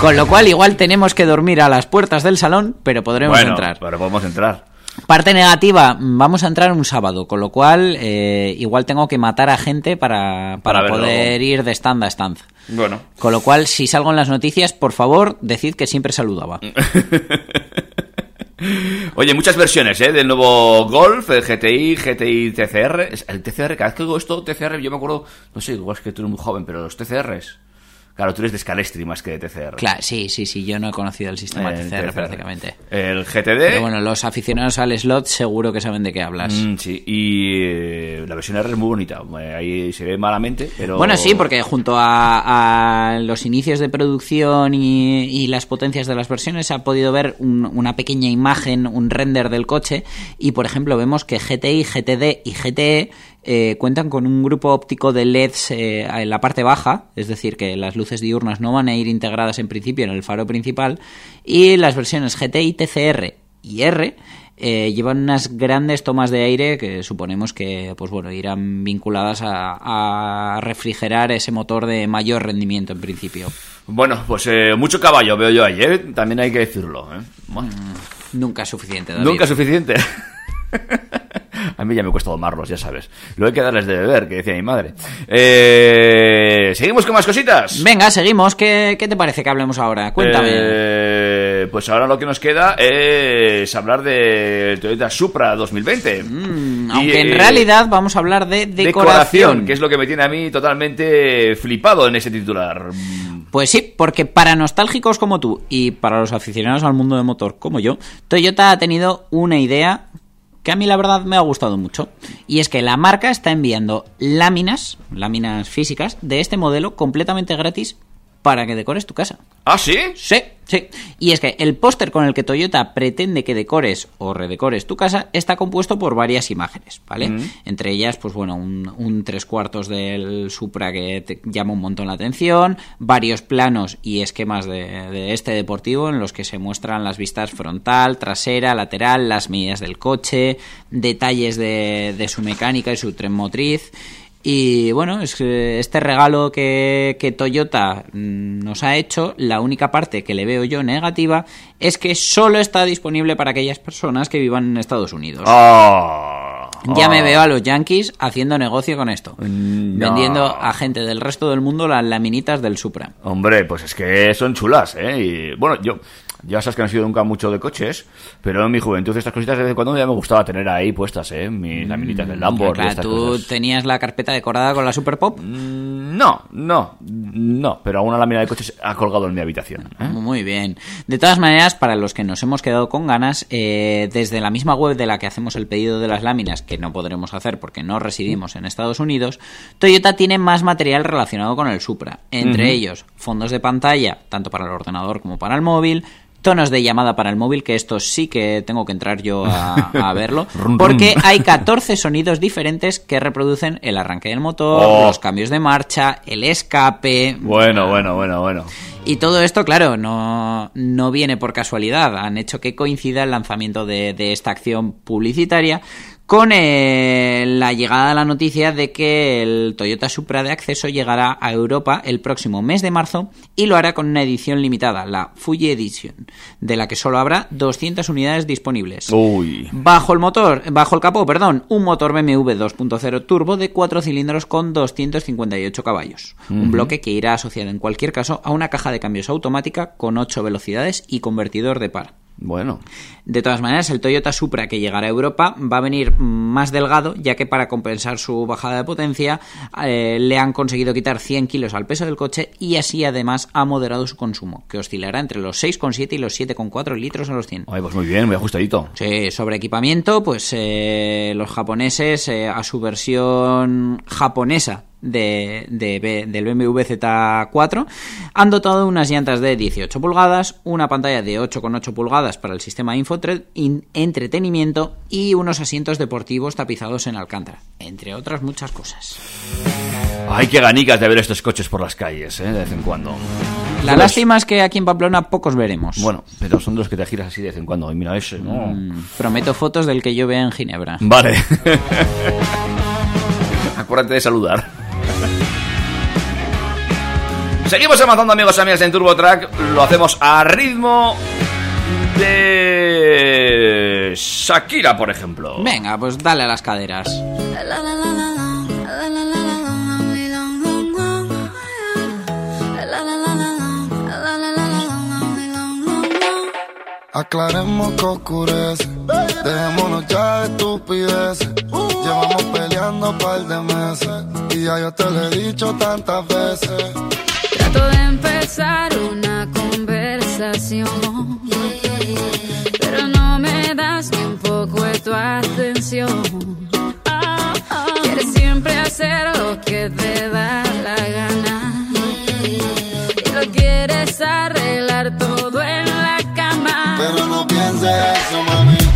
Con lo cual igual tenemos que dormir a las puertas del salón, pero podremos bueno, entrar. pero podemos entrar. Parte negativa, vamos a entrar un sábado, con lo cual eh, igual tengo que matar a gente para, para, poder ir de stand a stand. Bueno. Con lo cual, si salgo en las noticias, por favor, decid que siempre saludaba. [laughs] Oye, muchas versiones, ¿eh? Del nuevo Golf, el GTI, GTI TCR. El TCR, cada vez que digo esto, TCR, yo me acuerdo, no sé, igual es que tú eres muy joven, pero los TCRs. Claro, tú eres de Scalestri más que de TCR. Claro, sí, sí, sí, yo no he conocido el sistema Eh, TCR, TCR. prácticamente. El GTD. Pero bueno, los aficionados al slot seguro que saben de qué hablas. Mm, sí, y eh, la versión R es muy bonita. Ahí se ve malamente, pero. Bueno, sí, porque junto a, a los inicios de producción y, y las potencias de las versiones se ha podido ver un- una pequeña imagen, un render del coche y, por ejemplo, vemos que GTI, GTD y GTE eh, cuentan con un grupo óptico de LEDs eh, en la parte baja, es decir, que las luces diurnas no van a ir integradas en principio en el faro principal y las versiones GTI, TCR y R eh, llevan unas grandes tomas de aire que suponemos que pues bueno irán vinculadas a, a refrigerar ese motor de mayor rendimiento en principio. Bueno, pues eh, mucho caballo veo yo ahí, ¿eh? También hay que decirlo, ¿eh? Bueno, Nunca es suficiente. David. nunca es suficiente. [laughs] A mí ya me cuesta domarlos, ya sabes. Lo hay que darles de beber, que decía mi madre. Eh, ¿Seguimos con más cositas? Venga, seguimos. ¿Qué, qué te parece que hablemos ahora? Cuéntame. Eh, pues ahora lo que nos queda es hablar de Toyota Supra 2020. Mm, Y, aunque en eh, realidad vamos a hablar de decoración. decoración, que es lo que me tiene a mí totalmente flipado en ese titular. Pues sí, porque para nostálgicos como tú y para los aficionados al mundo de motor como yo, Toyota ha tenido una idea que a mí la verdad me ha gustado mucho. Y es que la marca está enviando láminas, láminas físicas, de este modelo completamente gratis para que decores tu casa. ¿Ah, sí? Sí, sí. Y es que el póster con el que Toyota pretende que decores o redecores tu casa está compuesto por varias imágenes, ¿vale? Entre ellas, pues bueno, un, un tres cuartos del Supra que te llama un montón la atención, varios planos y esquemas de, de este deportivo en los que se muestran las vistas frontal, trasera, lateral, las medidas del coche, detalles de, de su mecánica y su tren motriz. Y bueno, es que este regalo que, que Toyota mm, nos ha hecho, la única parte que le veo yo negativa es que solo está disponible para aquellas personas que vivan en Estados Unidos. Ah, Ya me ah. veo a los yankees haciendo negocio con esto, Mm, no. vendiendo a gente del resto del mundo las laminitas del Supra. Hombre, pues es que son chulas, ¿eh? Y bueno, yo. Ya sabes que no he sido nunca mucho de coches, pero en mi juventud estas cositas de vez en cuando ya me gustaba tener ahí puestas, ¿eh? Mis laminitas del Mm, Claro, estas tú cosas. tenías la carpeta decorada con la Super Pop. Mm, No, no, no, pero alguna lámina de coches ha colgado en mi habitación. ¿eh? Muy bien. De todas maneras, para los que nos hemos quedado con ganas, eh, desde la misma web de la que hacemos el pedido de las láminas, que no podremos hacer porque no residimos en Estados Unidos, Toyota tiene más material relacionado con el Supra. Entre ellos, fondos de pantalla, tanto para el ordenador como para el móvil. Tonos de llamada para el móvil, que esto sí que tengo que entrar yo a, a [laughs] verlo, porque hay 14 sonidos diferentes que reproducen el arranque del motor, Oh. los cambios de marcha, el escape, Bueno, bueno, bueno, bueno. y todo esto, claro, no, no viene por casualidad. Han hecho que coincida el lanzamiento de, de esta acción publicitaria con eh, la llegada de la noticia de que el Toyota Supra de acceso llegará a Europa el próximo mes de marzo y lo hará con una edición limitada, la Fuji Edition, de la que solo habrá 200 unidades disponibles. Uy. Bajo el motor, bajo el capó, perdón, un motor BMW 2.0 turbo de 4 cilindros con 258 caballos. Un bloque que irá asociado en cualquier caso a una caja de cambios automática con 8 velocidades y convertidor de par. Bueno. De todas maneras, el Toyota Supra que llegará a Europa va a venir más delgado, ya que para compensar su bajada de potencia eh, le han conseguido quitar 100 kilos al peso del coche y así además ha moderado su consumo, que oscilará entre los 6,7 y los 7,4 litros a los 100. Ay, pues muy bien, muy ajustadito. Sí, sobre equipamiento, pues eh, los japoneses eh, a su versión japonesa de, de B- del BMW Z4 han dotado unas llantas de 18 pulgadas, una pantalla de 8,8 pulgadas para el sistema infotre- in- entretenimiento y unos asientos deportivos tapizados en alcántara, entre otras muchas cosas. Ay, qué ganicas de ver estos coches por las calles, ¿eh? De vez en cuando. La lástima es que aquí en Pamplona pocos veremos. Bueno, pero son de los que te giras así de vez en cuando. Ay, mira ese, ¿no? Mm, Prometo fotos del que yo vea en Ginebra. Vale. [laughs] Acuérdate de saludar. Seguimos avanzando, amigos y amigas, en Turbo Track. Lo hacemos a ritmo de Shakira, por ejemplo. Venga, pues dale a las caderas. Aclaremos que oscurece, dejémonos ya de estupideces. Llevamos peleando un par de meses y ya yo te lo he dicho tantas veces. De empezar una conversación, pero no me das ni un poco de tu atención. Quieres siempre hacer lo que te da la gana y lo quieres arreglar todo en la cama. Pero no pienses eso, mami.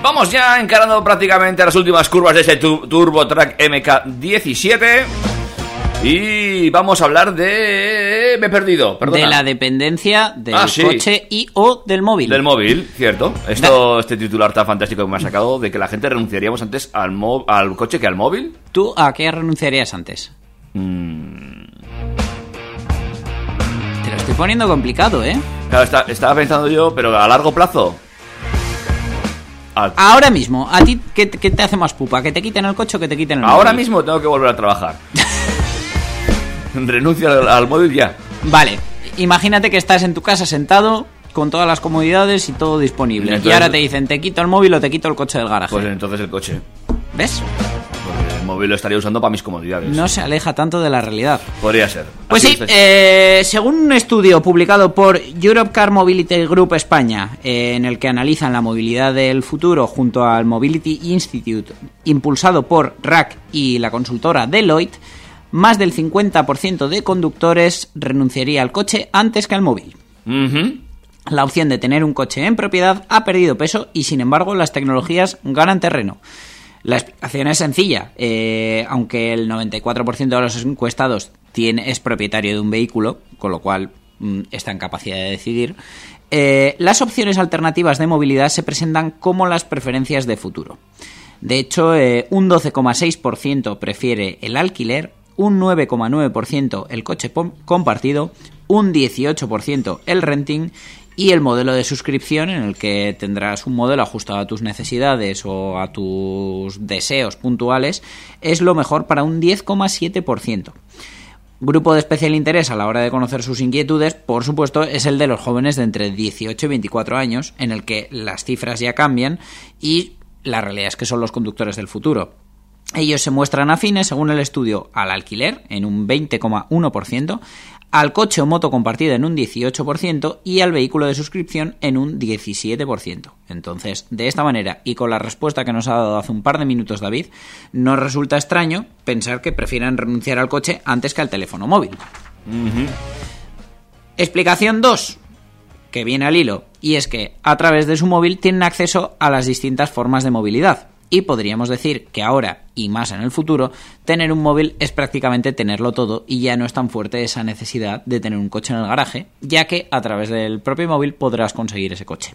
Vamos ya encarando prácticamente las últimas curvas de este tu- Turbo Track MK17. Y vamos a hablar de... Me he perdido, perdona. De la dependencia del Ah, sí. coche y o del móvil. Del móvil, cierto. Esto, este titular tan fantástico que me ha sacado de que la gente renunciaríamos antes al, mo- al coche que al móvil. ¿Tú a qué renunciarías antes? Mm, Te lo estoy poniendo complicado, ¿eh? claro, está- estaba pensando yo, pero a largo plazo. Al- Ahora mismo, ¿a ti qué, qué te hace más pupa? ¿Que te quiten el coche o que te quiten el ahora móvil? mismo tengo que volver a trabajar. [laughs] Renuncio al, al móvil ya. Vale, imagínate que estás en tu casa sentado con todas las comodidades y todo disponible. Entonces- y ahora te dicen, te quito el móvil o te quito el coche del garaje. Pues entonces el coche. ¿Ves? El móvil lo estaría usando para mis comodidades. No se aleja tanto de la realidad. Podría ser. Pues Así sí, eh, según un estudio publicado por Europe Car Mobility Group España, eh, en el que analizan la movilidad del futuro junto al Mobility Institute, impulsado por RAC y la consultora Deloitte, más del 50% de conductores renunciaría al coche antes que al móvil. La opción de tener un coche en propiedad ha perdido peso y sin embargo las tecnologías ganan terreno. La explicación es sencilla. eh, aunque el 94% de los encuestados tiene, es propietario de un vehículo, con lo cual mm, está en capacidad de decidir, eh, las opciones alternativas de movilidad se presentan como las preferencias de futuro. De hecho, eh, un 12,6% prefiere el alquiler, un 9,9% el coche compartido, un 18% el renting y el modelo de suscripción en el que tendrás un modelo ajustado a tus necesidades o a tus deseos puntuales es lo mejor para un 10,7%. Grupo de especial interés a la hora de conocer sus inquietudes, por supuesto, es el de los jóvenes de entre 18 y 24 años, en el que las cifras ya cambian y la realidad es que son los conductores del futuro. Ellos se muestran afines, según el estudio, al alquiler en un 20,1%, al coche o moto compartida en un 18% y al vehículo de suscripción en un 17%. Entonces, de esta manera y con la respuesta que nos ha dado hace un par de minutos David, nos resulta extraño pensar que prefieran renunciar al coche antes que al teléfono móvil. Explicación 2, que viene al hilo, y es que a través de su móvil tienen acceso a las distintas formas de movilidad. Y podríamos decir que ahora, y más en el futuro, tener un móvil es prácticamente tenerlo todo y ya no es tan fuerte esa necesidad de tener un coche en el garaje, ya que a través del propio móvil podrás conseguir ese coche.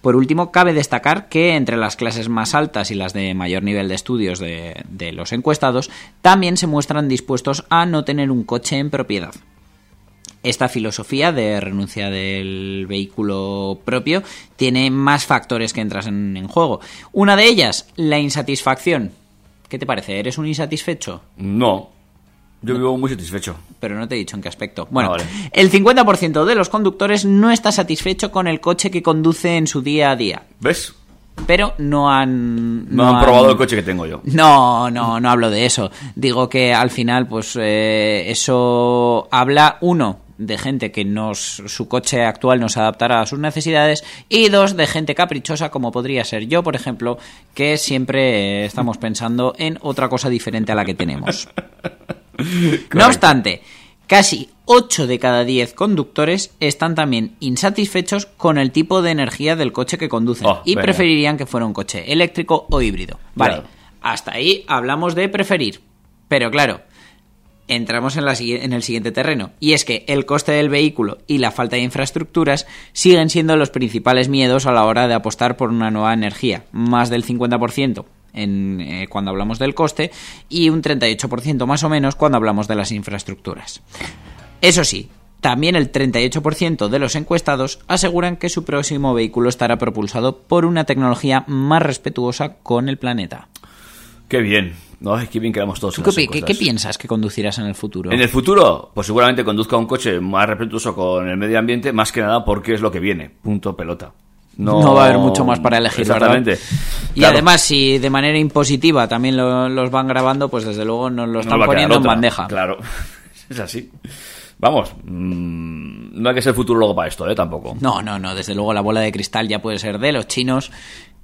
Por último, cabe destacar que entre las clases más altas y las de mayor nivel de estudios de, de los encuestados, también se muestran dispuestos a no tener un coche en propiedad. Esta filosofía de renuncia del vehículo propio tiene más factores que entras en, en juego. Una de ellas, la insatisfacción. ¿Qué te parece? ¿Eres un insatisfecho? No. Yo vivo muy satisfecho. Pero no te he dicho en qué aspecto. Bueno, Ah, vale. el 50% de los conductores no está satisfecho con el coche que conduce en su día a día. ¿Ves? Pero no han... No, han probado el coche que tengo yo. No, no, no hablo de eso. Digo que al final, pues eh, eso habla, uno, de gente que nos, su coche actual no se adaptará a sus necesidades y dos, de gente caprichosa como podría ser yo, por ejemplo, que siempre eh, estamos pensando en otra cosa diferente a la que tenemos. [laughs] No obstante, casi 8 de cada 10 conductores están también insatisfechos con el tipo de energía del coche que conducen Oh, y venga. preferirían que fuera un coche eléctrico o híbrido. Vale, Claro. hasta ahí hablamos de preferir. Pero claro, entramos en, la en el siguiente terreno. Y es que el coste del vehículo y la falta de infraestructuras siguen siendo los principales miedos a la hora de apostar por una nueva energía. Más del 50% en, eh, cuando hablamos del coste y un 38% más o menos cuando hablamos de las infraestructuras. Eso sí, también el 38% de los encuestados aseguran que su próximo vehículo estará propulsado por una tecnología más respetuosa con el planeta. Qué bien. No, es que bien quedamos todos. ¿Tú qué, qué- piensas que conducirás en el futuro? En el futuro, pues seguramente conduzca un coche más respetuoso con el medio ambiente, más que nada porque es lo que viene. Punto pelota. No, va a haber mucho más para elegir, Exactamente. ¿verdad? Y Claro. además, si de manera impositiva también lo- los van grabando, pues desde luego nos lo No están poniendo en bandeja. Claro. [laughs] Es así. Vamos, mm, no hay que ser futurólogo para esto, ¿eh? Tampoco. No, no, no, desde luego la bola de cristal ya puede ser de los chinos,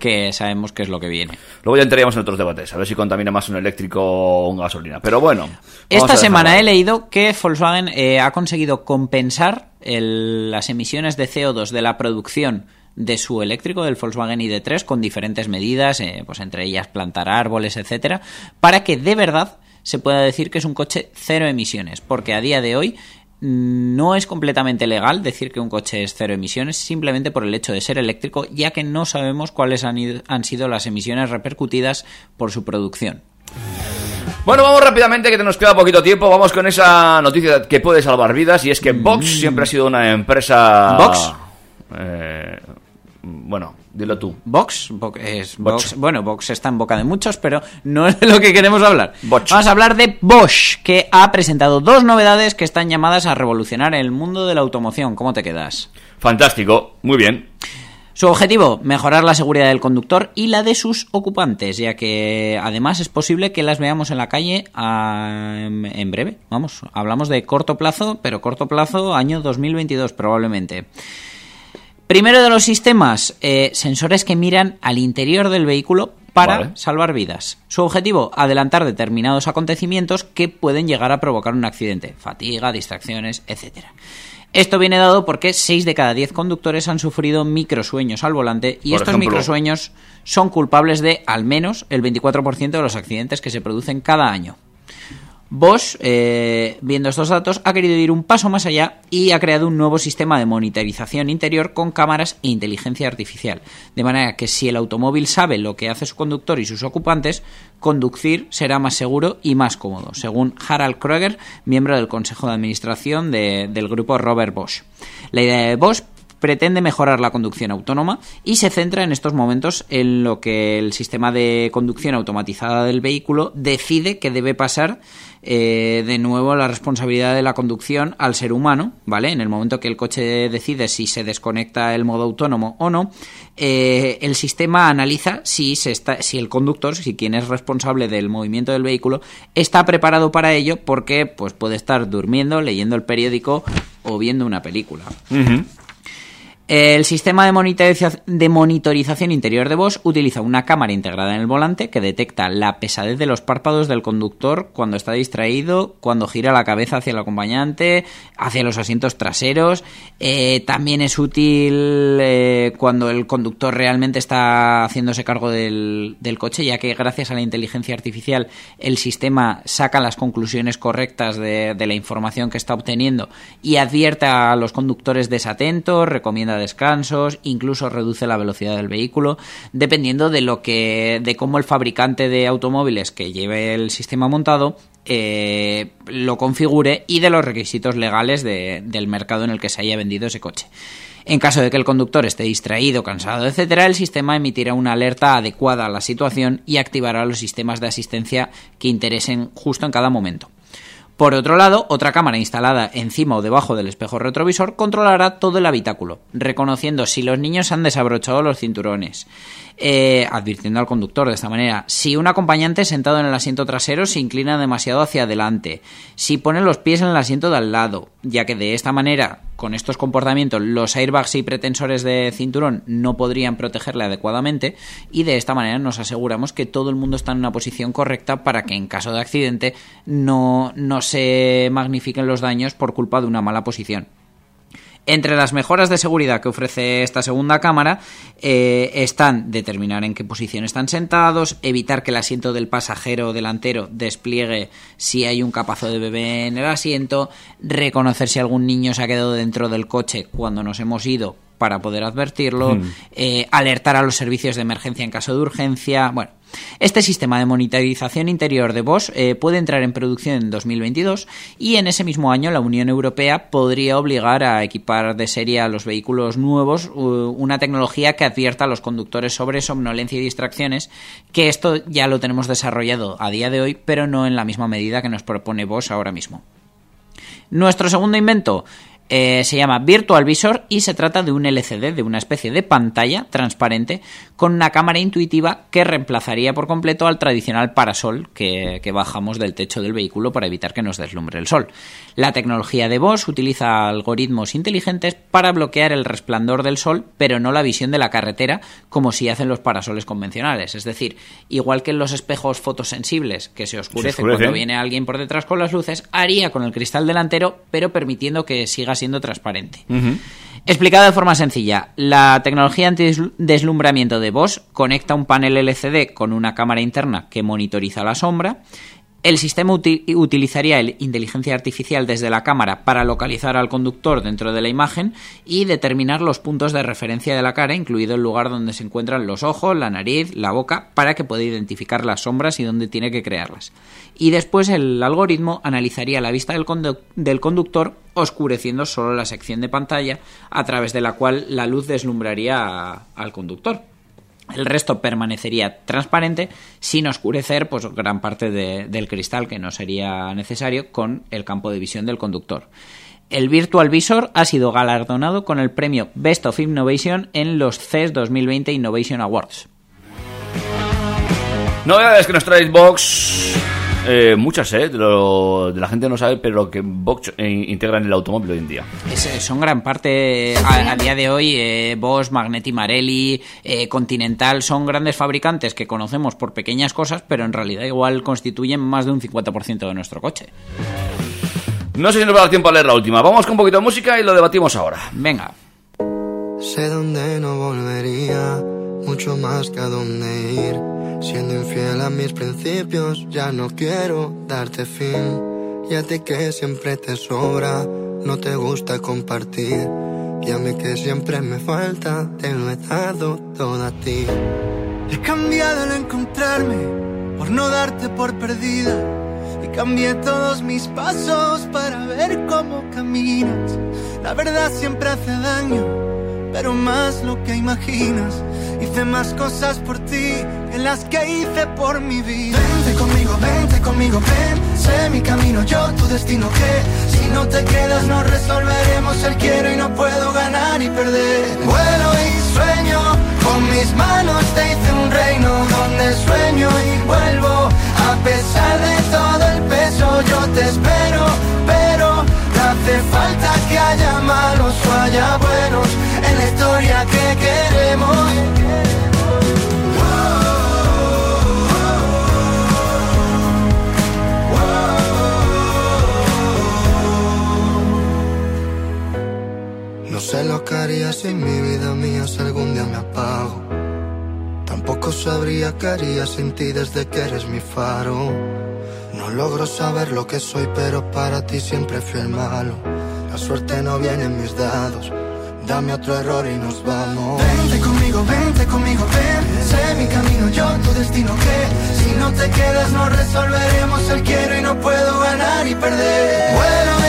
que sabemos qué es lo que viene. Luego ya entraríamos en otros debates, a ver si contamina más un eléctrico o un gasolina. Pero bueno. Esta semana he leído que Volkswagen eh, ha conseguido compensar el- las emisiones de CO2 de la producción de su eléctrico del Volkswagen ID3 con diferentes medidas, eh, pues entre ellas plantar árboles, etcétera, para que de verdad se pueda decir que es un coche cero emisiones, porque a día de hoy no es completamente legal decir que un coche es cero emisiones simplemente por el hecho de ser eléctrico, ya que no sabemos cuáles han, ido- han sido las emisiones repercutidas por su producción. Bueno, vamos rápidamente, que nos queda poquito tiempo. Vamos con esa noticia que puede salvar vidas. Y es que Vox siempre ha sido una empresa. Mm. ¿Vox? Eh, bueno, dilo tú. Vox, Vox es Vox. Bueno, Vox está en boca de muchos, pero no es de lo que queremos hablar. Vamos a hablar de Bosch, que ha presentado dos novedades que están llamadas a revolucionar el mundo de la automoción. ¿Cómo te quedas? Fantástico, muy bien. Su objetivo, mejorar la seguridad del conductor y la de sus ocupantes, ya que además es posible que las veamos en la calle ah, en en breve. Vamos, hablamos de corto plazo, pero corto plazo año 2022 probablemente. Primero de los sistemas, eh, sensores que miran al interior del vehículo para Vale. salvar vidas. Su objetivo, adelantar determinados acontecimientos que pueden llegar a provocar un accidente, fatiga, distracciones, etc. Esto viene dado porque 6 de cada 10 conductores han sufrido microsueños al volante y Por estos ejemplo. microsueños son culpables de al menos el 24% de los accidentes que se producen cada año. Bosch, eh, viendo estos datos, ha querido ir un paso más allá y ha creado un nuevo sistema de monitorización interior con cámaras e inteligencia artificial. De manera que si el automóvil sabe lo que hace su conductor y sus ocupantes, conducir será más seguro y más cómodo, según Harald Kroeger, miembro del Consejo de Administración de- del grupo Robert Bosch. La idea de Bosch pretende mejorar la conducción autónoma y se centra en estos momentos en lo que el sistema de conducción automatizada del vehículo decide que debe pasar eh, de nuevo la responsabilidad de la conducción al ser humano, ¿vale? En el momento que el coche decide si se desconecta el modo autónomo o no, eh, el sistema analiza si, se está, si el conductor, si quien es responsable del movimiento del vehículo, está preparado para ello porque pues, puede estar durmiendo, leyendo el periódico o viendo una película. El sistema de, monitoriza- de monitorización interior de Bosch utiliza una cámara integrada en el volante que detecta la pesadez de los párpados del conductor cuando está distraído, cuando gira la cabeza hacia el acompañante, hacia los asientos traseros. Eh, también es útil eh, cuando el conductor realmente está haciéndose cargo del, del coche, ya que gracias a la inteligencia artificial el sistema saca las conclusiones correctas de, de la información que está obteniendo y advierte a los conductores desatentos, recomienda descansos, incluso reduce la velocidad del vehículo, dependiendo de lo que, de cómo el fabricante de automóviles que lleve el sistema montado eh, lo configure y de los requisitos legales de- del mercado en el que se haya vendido ese coche. En caso de que el conductor esté distraído, cansado, etcétera, el sistema emitirá una alerta adecuada a la situación y activará los sistemas de asistencia que interesen justo en cada momento. Por otro lado, otra cámara instalada encima o debajo del espejo retrovisor controlará todo el habitáculo, reconociendo si los niños han desabrochado los cinturones, eh, advirtiendo al conductor de esta manera si un acompañante sentado en el asiento trasero se inclina demasiado hacia adelante, si pone los pies en el asiento de al lado, ya que de esta manera, con estos comportamientos, los airbags y pretensores de cinturón no podrían protegerle adecuadamente y de esta manera nos aseguramos que todo el mundo está en una posición correcta para que en caso de accidente no, no se magnifiquen los daños por culpa de una mala posición. Entre las mejoras de seguridad que ofrece esta segunda cámara eh, están determinar en qué posición están sentados, evitar que el asiento del pasajero delantero despliegue si hay un capazo de bebé en el asiento, reconocer si algún niño se ha quedado dentro del coche cuando nos hemos ido para poder advertirlo, Mm. eh, alertar a los servicios de emergencia en caso de urgencia. Bueno, este sistema de monitorización interior de Bosch eh, puede entrar en producción en 2022 y en ese mismo año la Unión Europea podría obligar a equipar de serie a los vehículos nuevos una tecnología que advierta a los conductores sobre somnolencia y distracciones, que esto ya lo tenemos desarrollado a día de hoy, pero no en la misma medida que nos propone Bosch ahora mismo. Nuestro segundo invento eh, se llama Virtual Visor y se trata de un LCD, de una especie de pantalla transparente con una cámara intuitiva que reemplazaría por completo al tradicional parasol que, que bajamos del techo del vehículo para evitar que nos deslumbre el sol. La tecnología de Bosch utiliza algoritmos inteligentes para bloquear el resplandor del sol, pero no la visión de la carretera como si hacen los parasoles convencionales. Es decir, igual que en los espejos fotosensibles que se oscurecen oscurecen. cuando viene alguien por detrás con las luces, haría con el cristal delantero, pero permitiendo que siga siendo transparente. Explicado de forma sencilla, la tecnología antideslumbramiento de Bosch conecta un panel LCD con una cámara interna que monitoriza la sombra. El sistema uti- utilizaría el inteligencia artificial desde la cámara para localizar al conductor dentro de la imagen y determinar los puntos de referencia de la cara, incluido el lugar donde se encuentran los ojos, la nariz, la boca, para que pueda identificar las sombras y dónde tiene que crearlas. Y después el algoritmo analizaría la vista del, del conductor, oscureciendo solo la sección de pantalla a través de la cual la luz deslumbraría al conductor. El resto permanecería transparente sin oscurecer pues, gran parte de- del cristal que no sería necesario con el campo de visión del conductor. El Virtual Visor ha sido galardonado con el premio Best of Innovation en los CES 2020 Innovation Awards. Novedades que nos trae Vox. Eh, muchas, ¿eh? De, lo- de la gente no sabe, pero lo que Vox eh, integra en el automóvil hoy en día. Es- eh, son gran parte a, a día de hoy eh, Bosch, Magneti Marelli, eh, Continental son grandes fabricantes que conocemos por pequeñas cosas, pero en realidad igual constituyen más de un 50% de nuestro coche. No sé si nos va a dar tiempo a leer la última. Vamos con un poquito de música y lo debatimos ahora. Venga. Sé dónde no volvería, mucho más que a dónde ir. Siendo infiel a mis principios, ya no quiero darte fin. Y a ti que siempre te sobra, no te gusta compartir. Y a mí que siempre me falta, te lo he dado todo a ti. He cambiado al encontrarme por no darte por perdida. Y cambié todos mis pasos para ver cómo caminas. La verdad siempre hace daño pero más lo que imaginas. Hice más cosas por ti que las que hice por mi vida. Vente conmigo, vente conmigo, ven. Sé mi camino, yo tu destino que si no te quedas no resolveremos el quiero y no puedo ganar y perder. Vuelo y sueño, con mis manos te hice un reino donde sueño y vuelvo. A pesar de todo el peso yo te espero, pero hace falta que haya malos o haya buenos en la historia que queremos. No sé lo que haría sin mi vida mía si algún día me apago. Tampoco sabría qué haría sin ti desde que eres mi faro. No logro saber lo que soy, pero para ti siempre fui el malo. La suerte no viene en mis dados. Dame otro error y nos vamos. Vente conmigo, vente conmigo, ven. Sé mi camino, yo tu destino que si no te quedas no resolveremos el quiero y no puedo ganar y perder. Vuelo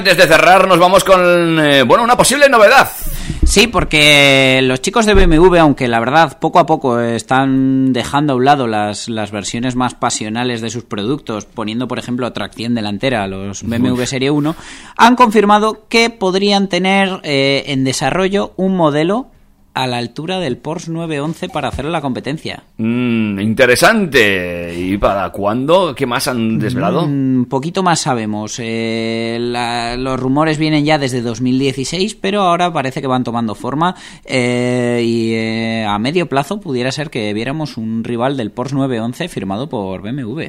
antes de cerrar, nos vamos con, eh, bueno, una posible novedad. Sí, porque los chicos de BMW, aunque la verdad poco a poco están dejando a un lado las, las versiones más pasionales de sus productos, poniendo por ejemplo tracción delantera a los BMW Serie 1, han confirmado que podrían tener eh, en desarrollo un modelo a la altura del Porsche 911 para hacerle la competencia. Mm, interesante. ¿Y para cuándo? ¿Qué más han desvelado? Un poquito más sabemos. Eh, la- los rumores vienen ya desde 2016, pero ahora parece que van tomando forma eh, y eh, a medio plazo pudiera ser que viéramos un rival del Porsche 911 firmado por BMW.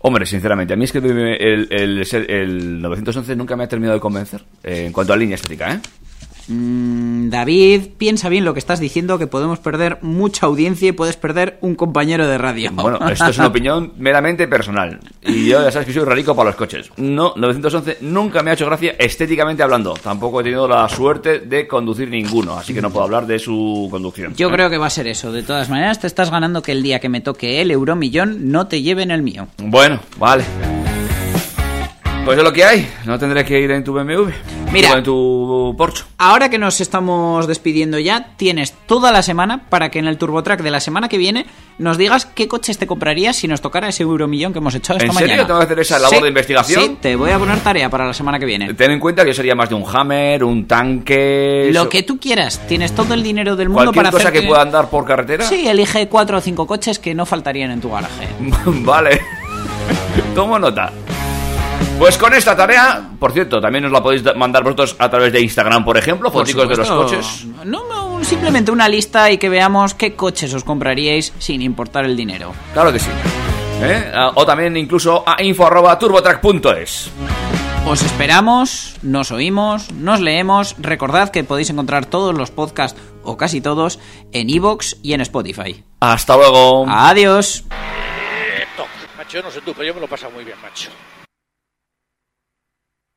Hombre, sinceramente, a mí es que el, el, el 911 nunca me ha terminado de convencer eh, en cuanto a línea estética, ¿eh? Mm, David, piensa bien lo que estás diciendo, que podemos perder mucha audiencia y puedes perder un compañero de radio. Bueno, esto es una [laughs] opinión meramente personal. Y yo ya sabes que soy rarico para los coches. No, 911 nunca me ha hecho gracia estéticamente hablando. Tampoco he tenido la suerte de conducir ninguno, así que no puedo hablar de su conducción. Yo creo que va a ser eso. De todas maneras, te estás ganando que el día que me toque el euromillón no te lleven el mío. Bueno, vale. Pues es lo que hay. No tendré que ir en tu BMW. Mira. O en tu Porsche. Ahora que nos estamos despidiendo ya, tienes toda la semana para que en el TurboTrack de la semana que viene nos digas qué coches te comprarías si nos tocara ese euromillón que hemos hecho esta ¿En mañana. serio tengo que hacer esa labor Sí, de investigación? Sí, te voy a poner tarea para la semana que viene. Ten en cuenta que sería más de un Hammer, un tanque... Lo que tú quieras, tienes todo el dinero del mundo Cualquier para cosa hacer que pueda andar por carretera. Sí, elige cuatro o cinco coches que no faltarían en tu garaje. [laughs] vale. [laughs] Tomo nota. Pues con esta tarea, por cierto, también os la podéis da- mandar vosotros a través de Instagram, por ejemplo, Por foticos de los coches. No, no, simplemente una lista y que veamos qué coches os compraríais sin importar el dinero. Claro que sí. ¿Eh? Ah, O también incluso a info@turbotrack.es. Os esperamos, nos oímos, nos leemos. Recordad que podéis encontrar todos los podcasts, o casi todos, en iVoox y en Spotify. Hasta luego. Adiós. Macho, yo no sé tú, pero yo me lo he pasado muy bien, macho.